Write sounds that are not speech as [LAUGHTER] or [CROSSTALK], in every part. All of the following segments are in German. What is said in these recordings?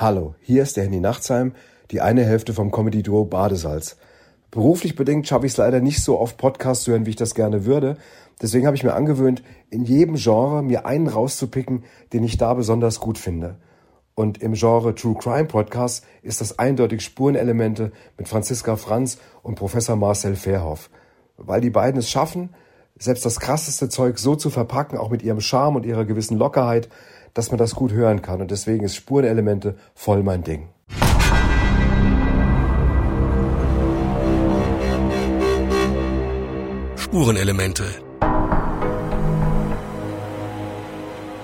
Hallo, hier ist der Handy Nachtsheim, die eine Hälfte vom Comedy-Duo Badesalz. Beruflich bedingt schaffe ich es leider nicht so oft Podcasts zu hören, wie ich das gerne würde. Deswegen habe ich mir angewöhnt, in jedem Genre mir einen rauszupicken, den ich da besonders gut finde. Und im Genre True Crime Podcast ist das eindeutig Spurenelemente mit Franziska Franz und Professor Marcel Verhoff. Weil die beiden es schaffen, selbst das krasseste Zeug so zu verpacken, auch mit ihrem Charme und ihrer gewissen Lockerheit, dass man das gut hören kann. Und deswegen ist Spurenelemente voll mein Ding. Spurenelemente.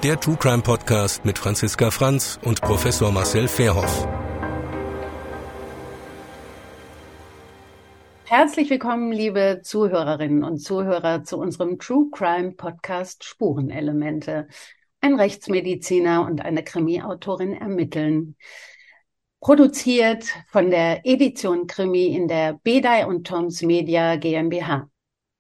Der True Crime Podcast mit Franziska Franz und Professor Marcel Verhoff. Herzlich willkommen, liebe Zuhörerinnen und Zuhörer, zu unserem True Crime Podcast Spurenelemente ein Rechtsmediziner und eine Krimi-Autorin ermitteln. Produziert von der Edition Krimi in der Bedei und Toms Media GmbH.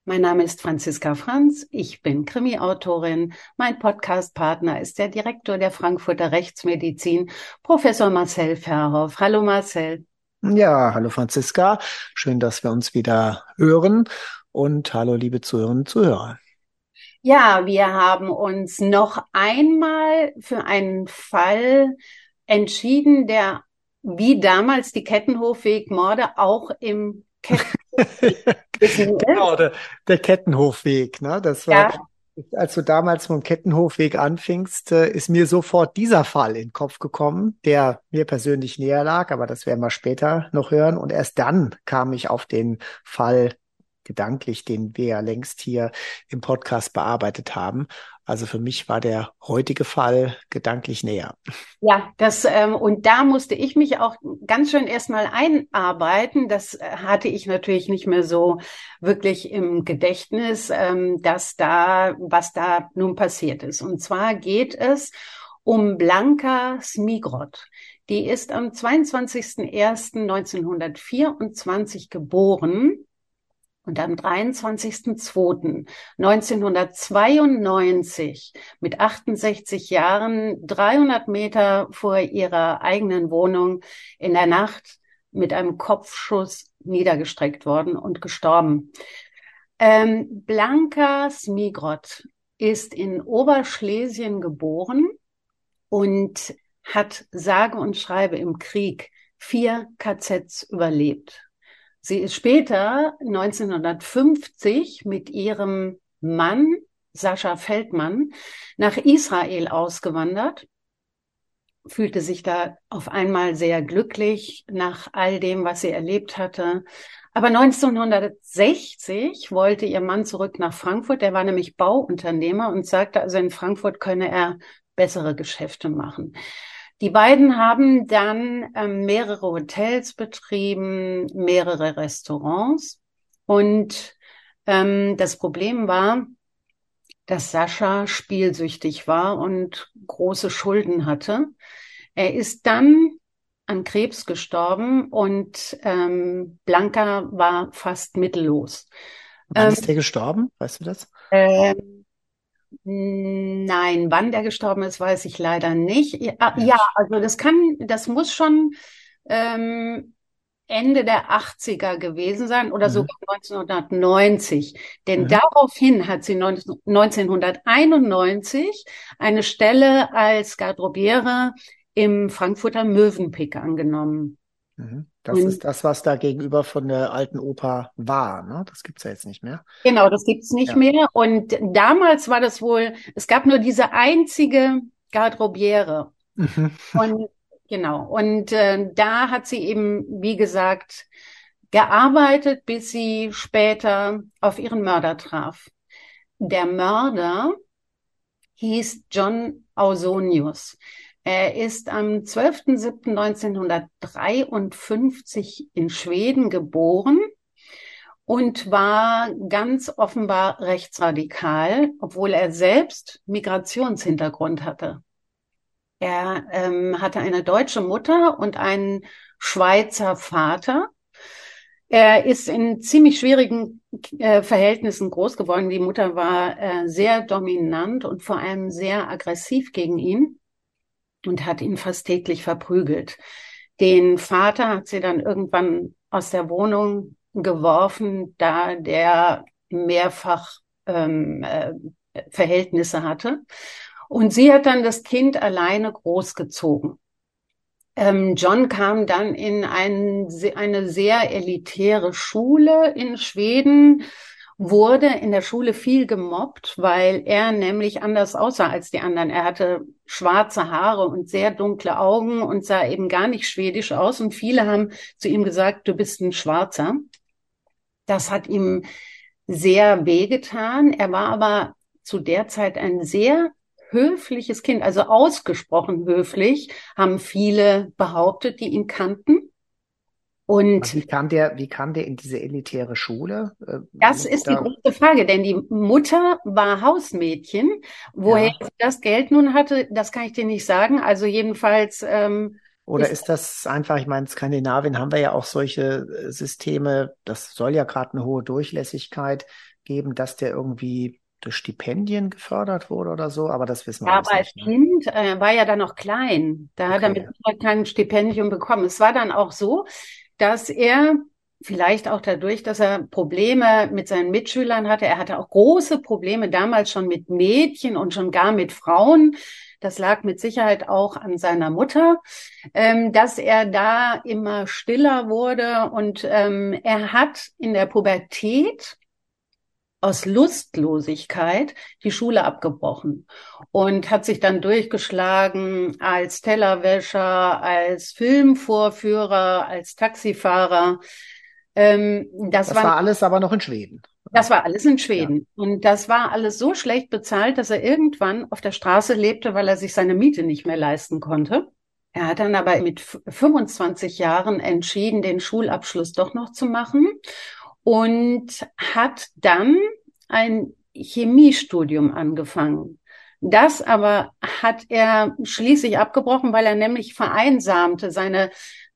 Mein Name ist Franziska Franz, ich bin Krimi-Autorin. Mein Podcast-Partner ist der Direktor der Frankfurter Rechtsmedizin, Professor Marcel Verhoff. Hallo Marcel. Ja, hallo Franziska. Schön, dass wir uns wieder hören. Und hallo, liebe Zuhörerinnen und Zuhörer. Ja, wir haben uns noch einmal für einen Fall entschieden, der wie damals die Kettenhofwegmorde auch im Kettenhofweg [LAUGHS] Genau, der, der, Kettenhofweg, ne? Das war, ja. als du damals vom Kettenhofweg anfingst, äh, ist mir sofort dieser Fall in den Kopf gekommen, der mir persönlich näher lag, aber das werden wir später noch hören. Und erst dann kam ich auf den Fall gedanklich, den wir ja längst hier im Podcast bearbeitet haben. Also für mich war der heutige Fall gedanklich näher. Ja, das ähm, und da musste ich mich auch ganz schön erstmal einarbeiten. Das äh, hatte ich natürlich nicht mehr so wirklich im Gedächtnis, ähm, dass da was da nun passiert ist. Und zwar geht es um Blanka Smigrod. Die ist am 22.01.1924 geboren und am 23.02.1992 mit 68 Jahren 300 Meter vor ihrer eigenen Wohnung in der Nacht mit einem Kopfschuss niedergestreckt worden und gestorben. Ähm, Blanka Smigrod ist in Oberschlesien geboren und hat sage und schreibe im Krieg vier KZs überlebt. Sie ist später 1950 mit ihrem Mann Sascha Feldmann nach Israel ausgewandert, fühlte sich da auf einmal sehr glücklich nach all dem, was sie erlebt hatte. Aber 1960 wollte ihr Mann zurück nach Frankfurt. Der war nämlich Bauunternehmer und sagte, also in Frankfurt könne er bessere Geschäfte machen. Die beiden haben dann ähm, mehrere Hotels betrieben, mehrere Restaurants. Und ähm, das Problem war, dass Sascha spielsüchtig war und große Schulden hatte. Er ist dann an Krebs gestorben und ähm, Blanca war fast mittellos. Wann ähm, ist er gestorben? Weißt du das? Ähm, Nein, wann der gestorben ist, weiß ich leider nicht. Ja, ja also das kann, das muss schon ähm, Ende der 80er gewesen sein oder mhm. sogar 1990. Denn mhm. daraufhin hat sie 19, 1991 eine Stelle als Garderobiere im Frankfurter Möwenpick angenommen. Mhm. Das und, ist das, was da gegenüber von der alten Oper war. Ne? Das gibt's ja jetzt nicht mehr. Genau, das gibt's nicht ja. mehr. Und damals war das wohl, es gab nur diese einzige Garderobiere. Mhm. Und genau. Und äh, da hat sie eben, wie gesagt, gearbeitet, bis sie später auf ihren Mörder traf. Der Mörder hieß John Ausonius. Er ist am 12.07.1953 in Schweden geboren und war ganz offenbar rechtsradikal, obwohl er selbst Migrationshintergrund hatte. Er ähm, hatte eine deutsche Mutter und einen Schweizer Vater. Er ist in ziemlich schwierigen äh, Verhältnissen groß geworden. Die Mutter war äh, sehr dominant und vor allem sehr aggressiv gegen ihn. Und hat ihn fast täglich verprügelt. Den Vater hat sie dann irgendwann aus der Wohnung geworfen, da der mehrfach ähm, äh, Verhältnisse hatte. Und sie hat dann das Kind alleine großgezogen. Ähm, John kam dann in ein, eine sehr elitäre Schule in Schweden, wurde in der Schule viel gemobbt, weil er nämlich anders aussah als die anderen. Er hatte schwarze Haare und sehr dunkle Augen und sah eben gar nicht schwedisch aus. Und viele haben zu ihm gesagt, du bist ein Schwarzer. Das hat ihm sehr wehgetan. Er war aber zu der Zeit ein sehr höfliches Kind, also ausgesprochen höflich, haben viele behauptet, die ihn kannten. Und wie kam der, wie kam der in diese elitäre Schule? Äh, das ist die große Frage, denn die Mutter war Hausmädchen. Woher ja. das Geld nun hatte, das kann ich dir nicht sagen. Also jedenfalls. Ähm, Oder ist, ist das einfach, ich meine, in Skandinavien haben wir ja auch solche äh, Systeme, das soll ja gerade eine hohe Durchlässigkeit geben, dass der irgendwie durch Stipendien gefördert wurde oder so, aber das wissen wir ja, aber nicht. Aber als ne? Kind äh, war ja dann noch klein. Da okay. hat er mit kein Stipendium bekommen. Es war dann auch so, dass er vielleicht auch dadurch, dass er Probleme mit seinen Mitschülern hatte. Er hatte auch große Probleme damals schon mit Mädchen und schon gar mit Frauen. Das lag mit Sicherheit auch an seiner Mutter, ähm, dass er da immer stiller wurde und ähm, er hat in der Pubertät aus Lustlosigkeit die Schule abgebrochen und hat sich dann durchgeschlagen als Tellerwäscher, als Filmvorführer, als Taxifahrer. Ähm, das, das war, war, alles aber noch in Schweden. Das war alles in Schweden. Ja. Und das war alles so schlecht bezahlt, dass er irgendwann auf der Straße lebte, weil er sich seine Miete nicht mehr leisten konnte. Er hat dann aber mit 25 Jahren entschieden, den Schulabschluss doch noch zu machen und hat dann ein Chemiestudium angefangen. Das aber hat er schließlich abgebrochen, weil er nämlich vereinsamte. Seine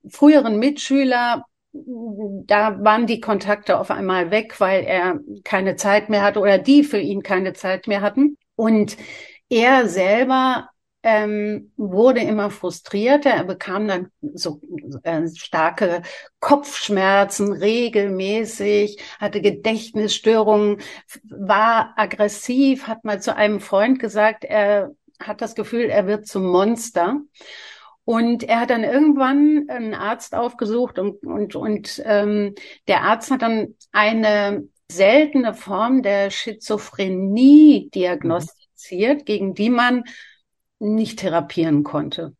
früheren Mitschüler, da waren die Kontakte auf einmal weg, weil er keine Zeit mehr hatte oder die für ihn keine Zeit mehr hatten. Und er selber ähm, wurde immer frustrierter. Er bekam dann so äh, starke Kopfschmerzen regelmäßig, hatte Gedächtnisstörungen, war aggressiv, hat mal zu einem Freund gesagt, er hat das Gefühl, er wird zum Monster. Und er hat dann irgendwann einen Arzt aufgesucht und, und, und ähm, der Arzt hat dann eine seltene Form der Schizophrenie diagnostiziert, gegen die man nicht therapieren konnte.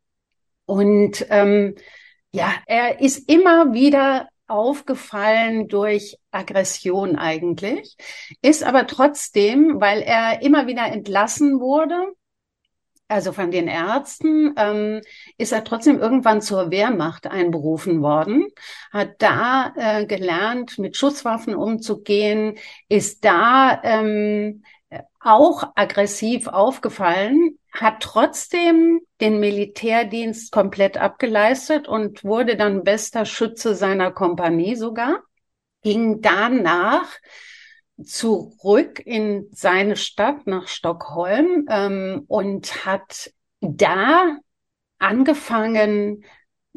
Und ähm, ja, er ist immer wieder aufgefallen durch Aggression eigentlich, ist aber trotzdem, weil er immer wieder entlassen wurde, also von den Ärzten, ähm, ist er trotzdem irgendwann zur Wehrmacht einberufen worden, hat da äh, gelernt, mit Schusswaffen umzugehen, ist da ähm, auch aggressiv aufgefallen, hat trotzdem den Militärdienst komplett abgeleistet und wurde dann bester Schütze seiner Kompanie sogar, ging danach zurück in seine Stadt nach Stockholm ähm, und hat da angefangen,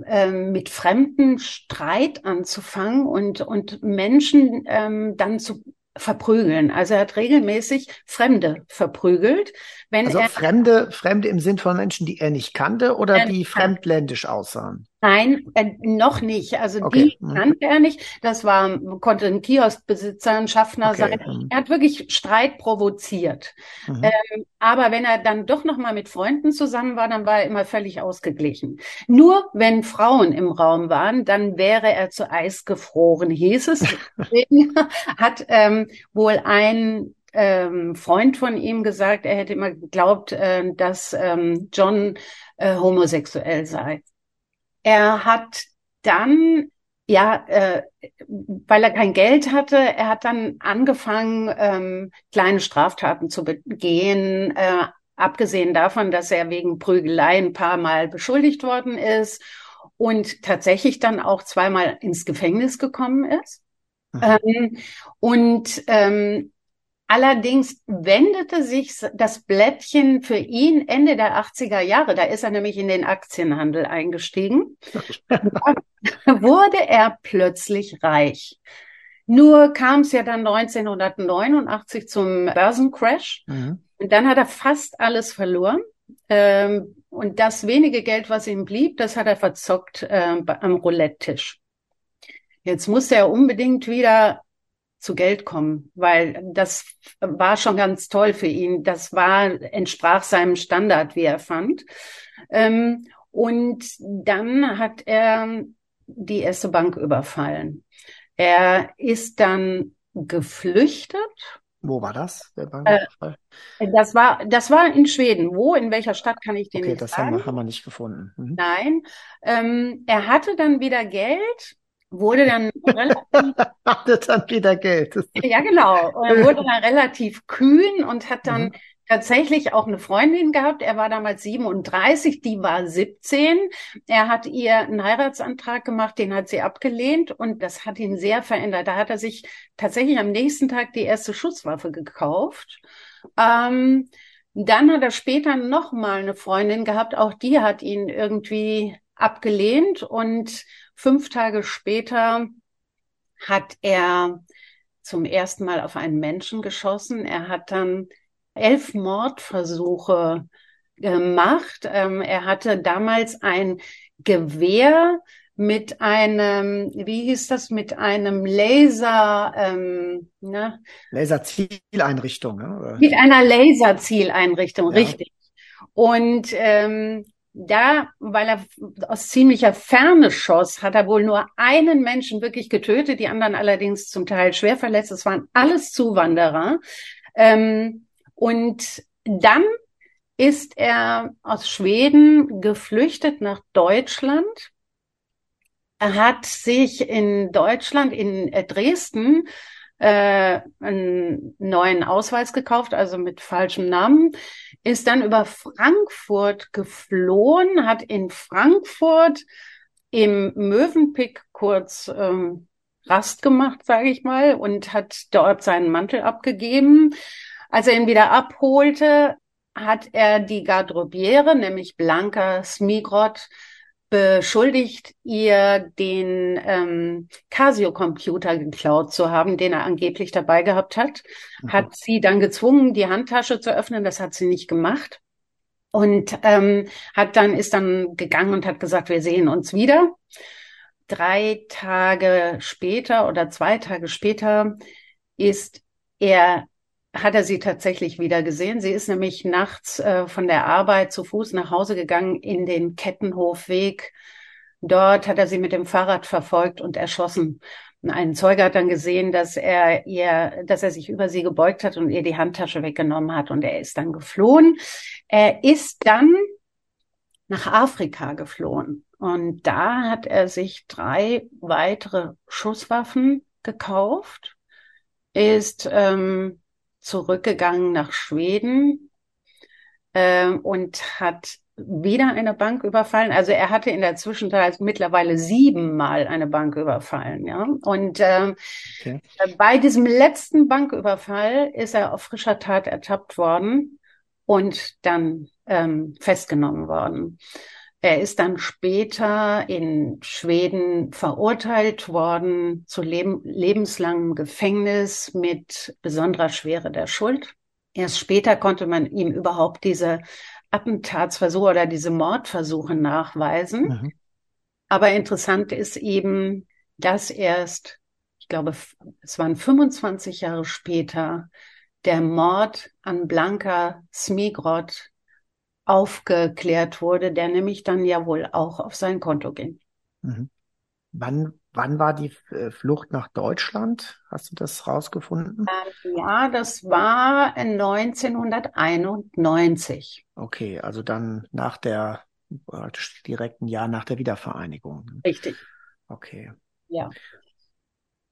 ähm, mit Fremden Streit anzufangen und, und Menschen ähm, dann zu verprügeln. Also er hat regelmäßig Fremde verprügelt. Wenn also er, Fremde, Fremde im Sinn von Menschen, die er nicht kannte oder die fremdländisch aussahen? Nein, äh, noch nicht. Also okay. die mhm. kannte er nicht. Das war, konnte ein Kioskbesitzer, ein Schaffner okay. sein. Mhm. Er hat wirklich Streit provoziert. Mhm. Ähm, aber wenn er dann doch noch mal mit Freunden zusammen war, dann war er immer völlig ausgeglichen. Nur wenn Frauen im Raum waren, dann wäre er zu Eis gefroren, hieß es. Deswegen [LAUGHS] hat ähm, wohl ein ähm, Freund von ihm gesagt, er hätte immer geglaubt, äh, dass ähm, John äh, homosexuell sei. Er hat dann, ja, äh, weil er kein Geld hatte, er hat dann angefangen, ähm, kleine Straftaten zu begehen, äh, abgesehen davon, dass er wegen Prügelei ein paar Mal beschuldigt worden ist und tatsächlich dann auch zweimal ins Gefängnis gekommen ist. Mhm. Ähm, und ähm, Allerdings wendete sich das Blättchen für ihn Ende der 80er Jahre, da ist er nämlich in den Aktienhandel eingestiegen, [LAUGHS] wurde er plötzlich reich. Nur kam es ja dann 1989 zum Börsencrash. Mhm. Und dann hat er fast alles verloren. Ähm, und das wenige Geld, was ihm blieb, das hat er verzockt äh, am Roulette-Tisch. Jetzt musste er unbedingt wieder zu Geld kommen, weil das war schon ganz toll für ihn. Das war, entsprach seinem Standard, wie er fand. Ähm, und dann hat er die erste Bank überfallen. Er ist dann geflüchtet. Wo war das, der Banküberfall? Äh, das war, das war in Schweden. Wo, in welcher Stadt kann ich den okay, nicht das sagen? haben wir, haben wir nicht gefunden. Mhm. Nein. Ähm, er hatte dann wieder Geld wurde dann [LAUGHS] relativ, hatte dann wieder Geld. ja genau, er wurde [LAUGHS] dann relativ kühn und hat dann mhm. tatsächlich auch eine Freundin gehabt. Er war damals 37, die war 17. Er hat ihr einen Heiratsantrag gemacht, den hat sie abgelehnt und das hat ihn sehr verändert. Da hat er sich tatsächlich am nächsten Tag die erste Schusswaffe gekauft. Ähm, dann hat er später noch mal eine Freundin gehabt, auch die hat ihn irgendwie abgelehnt und fünf Tage später hat er zum ersten Mal auf einen Menschen geschossen. Er hat dann elf Mordversuche gemacht. Ähm, er hatte damals ein Gewehr mit einem, wie hieß das, mit einem Laser, ähm, ne? Laserzieleinrichtung. Ne? Mit einer Laserzieleinrichtung, ja. richtig. Und ähm, da, weil er aus ziemlicher Ferne schoss, hat er wohl nur einen Menschen wirklich getötet, die anderen allerdings zum Teil schwer verletzt. Es waren alles Zuwanderer. Ähm, und dann ist er aus Schweden geflüchtet nach Deutschland. Er hat sich in Deutschland, in Dresden, äh, einen neuen Ausweis gekauft, also mit falschem Namen, ist dann über Frankfurt geflohen, hat in Frankfurt im Mövenpick kurz ähm, Rast gemacht, sage ich mal, und hat dort seinen Mantel abgegeben. Als er ihn wieder abholte, hat er die Garderobiere, nämlich Blanca Smigrod, beschuldigt, ihr den ähm, Casio-Computer geklaut zu haben, den er angeblich dabei gehabt hat. Mhm. Hat sie dann gezwungen, die Handtasche zu öffnen. Das hat sie nicht gemacht. Und ähm, hat dann, ist dann gegangen und hat gesagt, wir sehen uns wieder. Drei Tage später oder zwei Tage später ist er hat er sie tatsächlich wieder gesehen. Sie ist nämlich nachts äh, von der Arbeit zu Fuß nach Hause gegangen in den Kettenhofweg. Dort hat er sie mit dem Fahrrad verfolgt und erschossen. Ein Zeuge hat dann gesehen, dass er ihr, dass er sich über sie gebeugt hat und ihr die Handtasche weggenommen hat und er ist dann geflohen. Er ist dann nach Afrika geflohen und da hat er sich drei weitere Schusswaffen gekauft, ist ähm, zurückgegangen nach Schweden äh, und hat wieder eine Bank überfallen. Also er hatte in der Zwischenzeit mittlerweile siebenmal eine Bank überfallen. Ja? Und äh, okay. bei diesem letzten Banküberfall ist er auf frischer Tat ertappt worden und dann ähm, festgenommen worden. Er ist dann später in Schweden verurteilt worden zu leb lebenslangem Gefängnis mit besonderer Schwere der Schuld. Erst später konnte man ihm überhaupt diese Attentatsversuche oder diese Mordversuche nachweisen. Mhm. Aber interessant ist eben, dass erst, ich glaube, es waren 25 Jahre später, der Mord an Blanka Smigrod aufgeklärt wurde, der nämlich dann ja wohl auch auf sein Konto ging. Mhm. Wann, wann war die äh, Flucht nach Deutschland? Hast du das rausgefunden? Ähm, ja, das war 1991. Okay, also dann nach der, direkt ein Jahr nach der Wiedervereinigung. Richtig. Okay. Ja.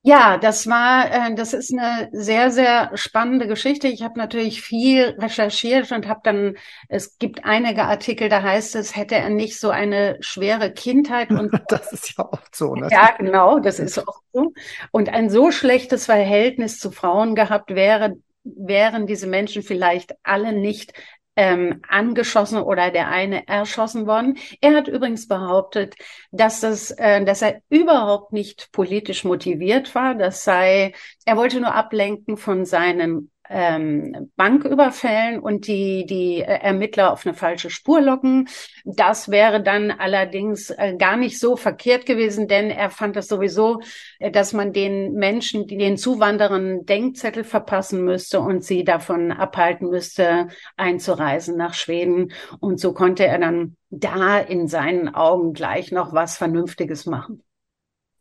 Ja, das war, äh, das ist eine sehr, sehr spannende Geschichte. Ich habe natürlich viel recherchiert und habe dann, es gibt einige Artikel, da heißt es, hätte er nicht so eine schwere Kindheit [LAUGHS] und das ist ja oft so, ne? Ja, genau, das ist oft so. Und ein so schlechtes Verhältnis zu Frauen gehabt wäre, wären diese Menschen vielleicht alle nicht ähm, angeschossen oder der eine erschossen worden. Er hat übrigens behauptet, dass das, äh, dass er überhaupt nicht politisch motiviert war. Das sei, er wollte nur ablenken von seinen ähm, Banküberfällen und die, die Ermittler auf eine falsche Spur locken. Das wäre dann allerdings äh, gar nicht so verkehrt gewesen, denn er fand es sowieso, äh, dass man den Menschen, die den Zuwanderern Denkzettel verpassen müsste und sie davon abhalten müsste, einzureisen nach Schweden. Und so konnte er dann da in seinen Augen gleich noch was Vernünftiges machen.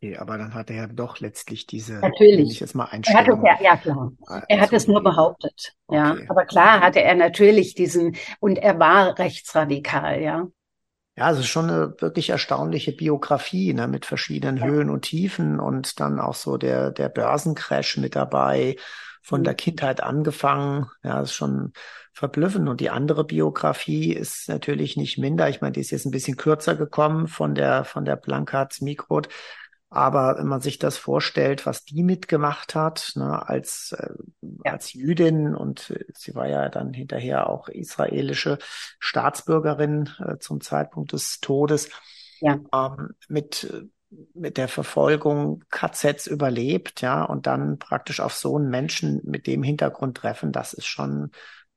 Okay, aber dann hat er ja doch letztlich diese, Natürlich. ich jetzt mal Er hat es ja, ja klar. Er hat es nur behauptet. Ja, Okay. aber klar hatte er natürlich diesen und er war rechtsradikal. Ja, Ja, es ist schon eine wirklich erstaunliche Biografie, ne, mit verschiedenen Ja. Höhen und Tiefen und dann auch so der, der Börsencrash mit dabei, von Mhm. der Kindheit angefangen. Ja, ist schon verblüffend. Und die andere Biografie ist natürlich nicht minder. Ich meine, die ist jetzt ein bisschen kürzer gekommen von der, von der Blankards Mikrot. Aber wenn man sich das vorstellt, was die mitgemacht hat, ne, als, äh, Ja. als Jüdin und äh, sie war ja dann hinterher auch israelische Staatsbürgerin äh, zum Zeitpunkt des Todes, Ja. ähm, mit, mit der Verfolgung KZs überlebt, ja, und dann praktisch auf so einen Menschen mit dem Hintergrund treffen, das ist schon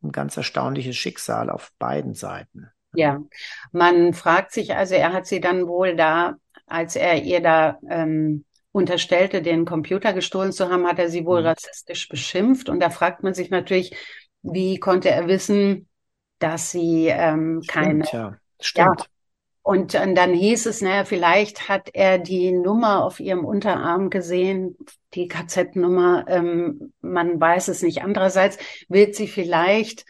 ein ganz erstaunliches Schicksal auf beiden Seiten. ja. Man fragt sich, also er hat sie dann wohl da, als er ihr da ähm, unterstellte, den Computer gestohlen zu haben, hat er sie wohl Mhm. rassistisch beschimpft. Und da fragt man sich natürlich, wie konnte er wissen, dass sie ähm, keine Stimmt, ja, stimmt. Und äh, dann hieß es, naja, vielleicht hat er die Nummer auf ihrem Unterarm gesehen, die KZ-Nummer. Ähm, man weiß es nicht. Andererseits wird sie vielleicht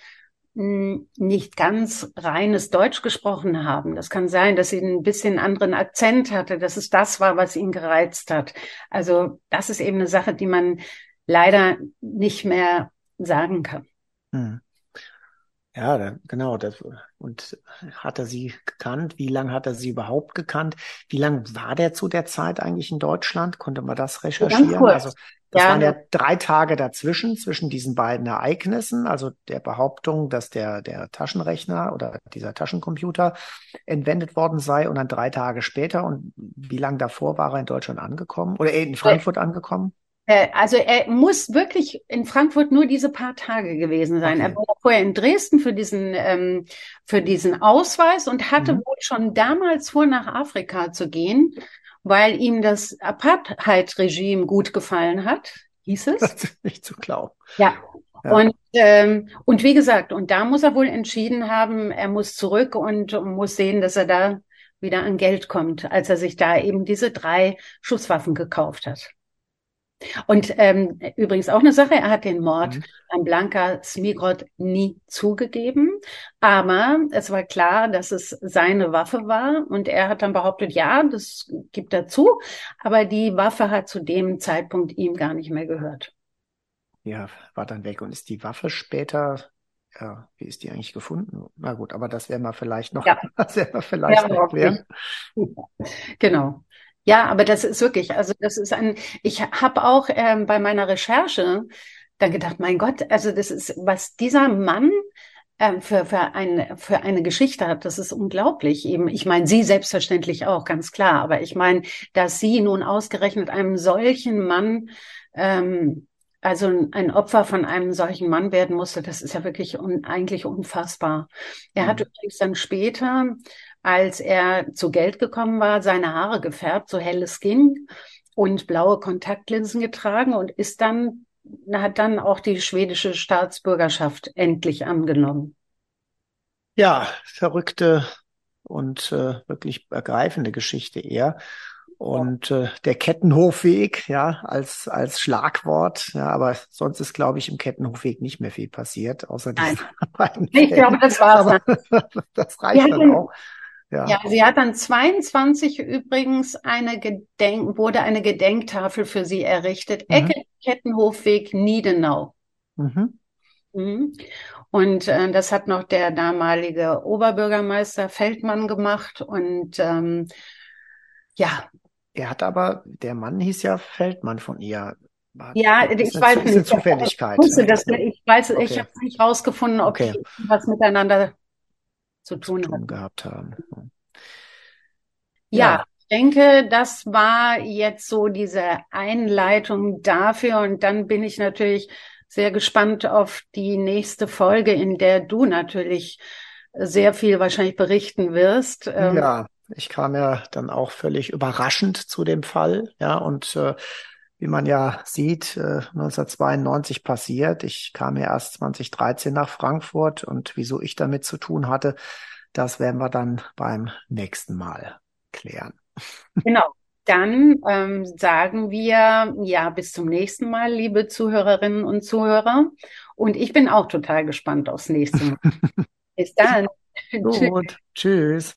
nicht ganz reines Deutsch gesprochen haben. Das kann sein, dass sie ein bisschen anderen Akzent hatte, dass es das war, was ihn gereizt hat. Also das ist eben eine Sache, die man leider nicht mehr sagen kann. Hm. Ja, da, genau. Das, und hat er sie gekannt? Wie lange hat er sie überhaupt gekannt? Wie lange war der zu der Zeit eigentlich in Deutschland? Konnte man das recherchieren? kurz. Also das Ja. waren ja drei Tage dazwischen, zwischen diesen beiden Ereignissen, also der Behauptung, dass der, der Taschenrechner oder dieser Taschencomputer entwendet worden sei und dann drei Tage später. Und wie lange davor war er in Deutschland angekommen oder in Frankfurt angekommen? Äh, Also er muss wirklich in Frankfurt nur diese paar Tage gewesen sein. Okay. Er war vorher in Dresden für diesen, ähm, für diesen Ausweis und hatte Mhm. wohl schon damals vor, nach Afrika zu gehen, weil ihm das Apartheid-Regime gut gefallen hat, hieß es. [LAUGHS] Das ist nicht zu glauben. Ja. Ja. Und, ähm, und wie gesagt, und da muss er wohl entschieden haben, er muss zurück und muss sehen, dass er da wieder an Geld kommt, als er sich da eben diese drei Schusswaffen gekauft hat. Und ähm, übrigens auch eine Sache, er hat den Mord Mhm. an Blanka Smigrod nie zugegeben, aber es war klar, dass es seine Waffe war und er hat dann behauptet, ja, das gibt er zu, aber die Waffe hat zu dem Zeitpunkt ihm gar nicht mehr gehört. Ja, war dann weg. Und ist die Waffe später, ja, wie ist die eigentlich gefunden? Na gut, aber das werden wir vielleicht noch, Ja. [LAUGHS] das werden wir vielleicht Ja, noch überhaupt klären. Genau. Ja, aber das ist wirklich, also das ist ein, ich habe auch ähm, bei meiner Recherche dann gedacht, mein Gott, also das ist, was dieser Mann ähm, für, für, eine, für eine Geschichte hat, das ist unglaublich. Eben, ich meine, sie selbstverständlich auch, ganz klar, aber ich meine, dass sie nun ausgerechnet einem solchen Mann, ähm, also ein Opfer von einem solchen Mann werden musste, das ist ja wirklich un, eigentlich unfassbar. Er hat Mhm. übrigens dann später als er zu Geld gekommen war, seine Haare gefärbt, so helles ging und blaue Kontaktlinsen getragen und ist dann, hat dann auch die schwedische Staatsbürgerschaft endlich angenommen. Ja, verrückte und äh, wirklich ergreifende Geschichte eher. Und äh, der Kettenhofweg, ja, als, als Schlagwort, ja, aber sonst ist, glaube ich, im Kettenhofweg nicht mehr viel passiert, außer Nein. diesen beiden Ich glaube, das war's Aber [LAUGHS] das reicht Ja, dann- auch. Ja. Ja, sie hat dann 22 übrigens eine Gedenk, wurde eine Gedenktafel für sie errichtet. Mhm. Ecke Kettenhofweg Niedenau. Mhm. Mhm. Und äh, das hat noch der damalige Oberbürgermeister Feldmann gemacht. Und ähm, ja, Er hat aber, der Mann hieß ja Feldmann von ihr. Ja, ich weiß nicht. Zufälligkeit. Ich, wusste, dass, ich weiß, okay. ich habe nicht rausgefunden, ob okay. die was miteinander zu tun, zu tun gehabt haben. Ja, ja, ich denke, das war jetzt so diese Einleitung dafür und dann bin ich natürlich sehr gespannt auf die nächste Folge, in der du natürlich sehr viel wahrscheinlich berichten wirst. Ähm, ja, ich kam ja dann auch völlig überraschend zu dem Fall, ja, und äh, wie man ja sieht, äh, 1992 passiert. Ich kam ja erst 2013 nach Frankfurt und wieso ich damit zu tun hatte, das werden wir dann beim nächsten Mal klären. Genau. Dann ähm, sagen wir ja bis zum nächsten Mal, liebe Zuhörerinnen und Zuhörer. Und ich bin auch total gespannt aufs nächste Mal. [LAUGHS] bis dann. Gut. Tschüss.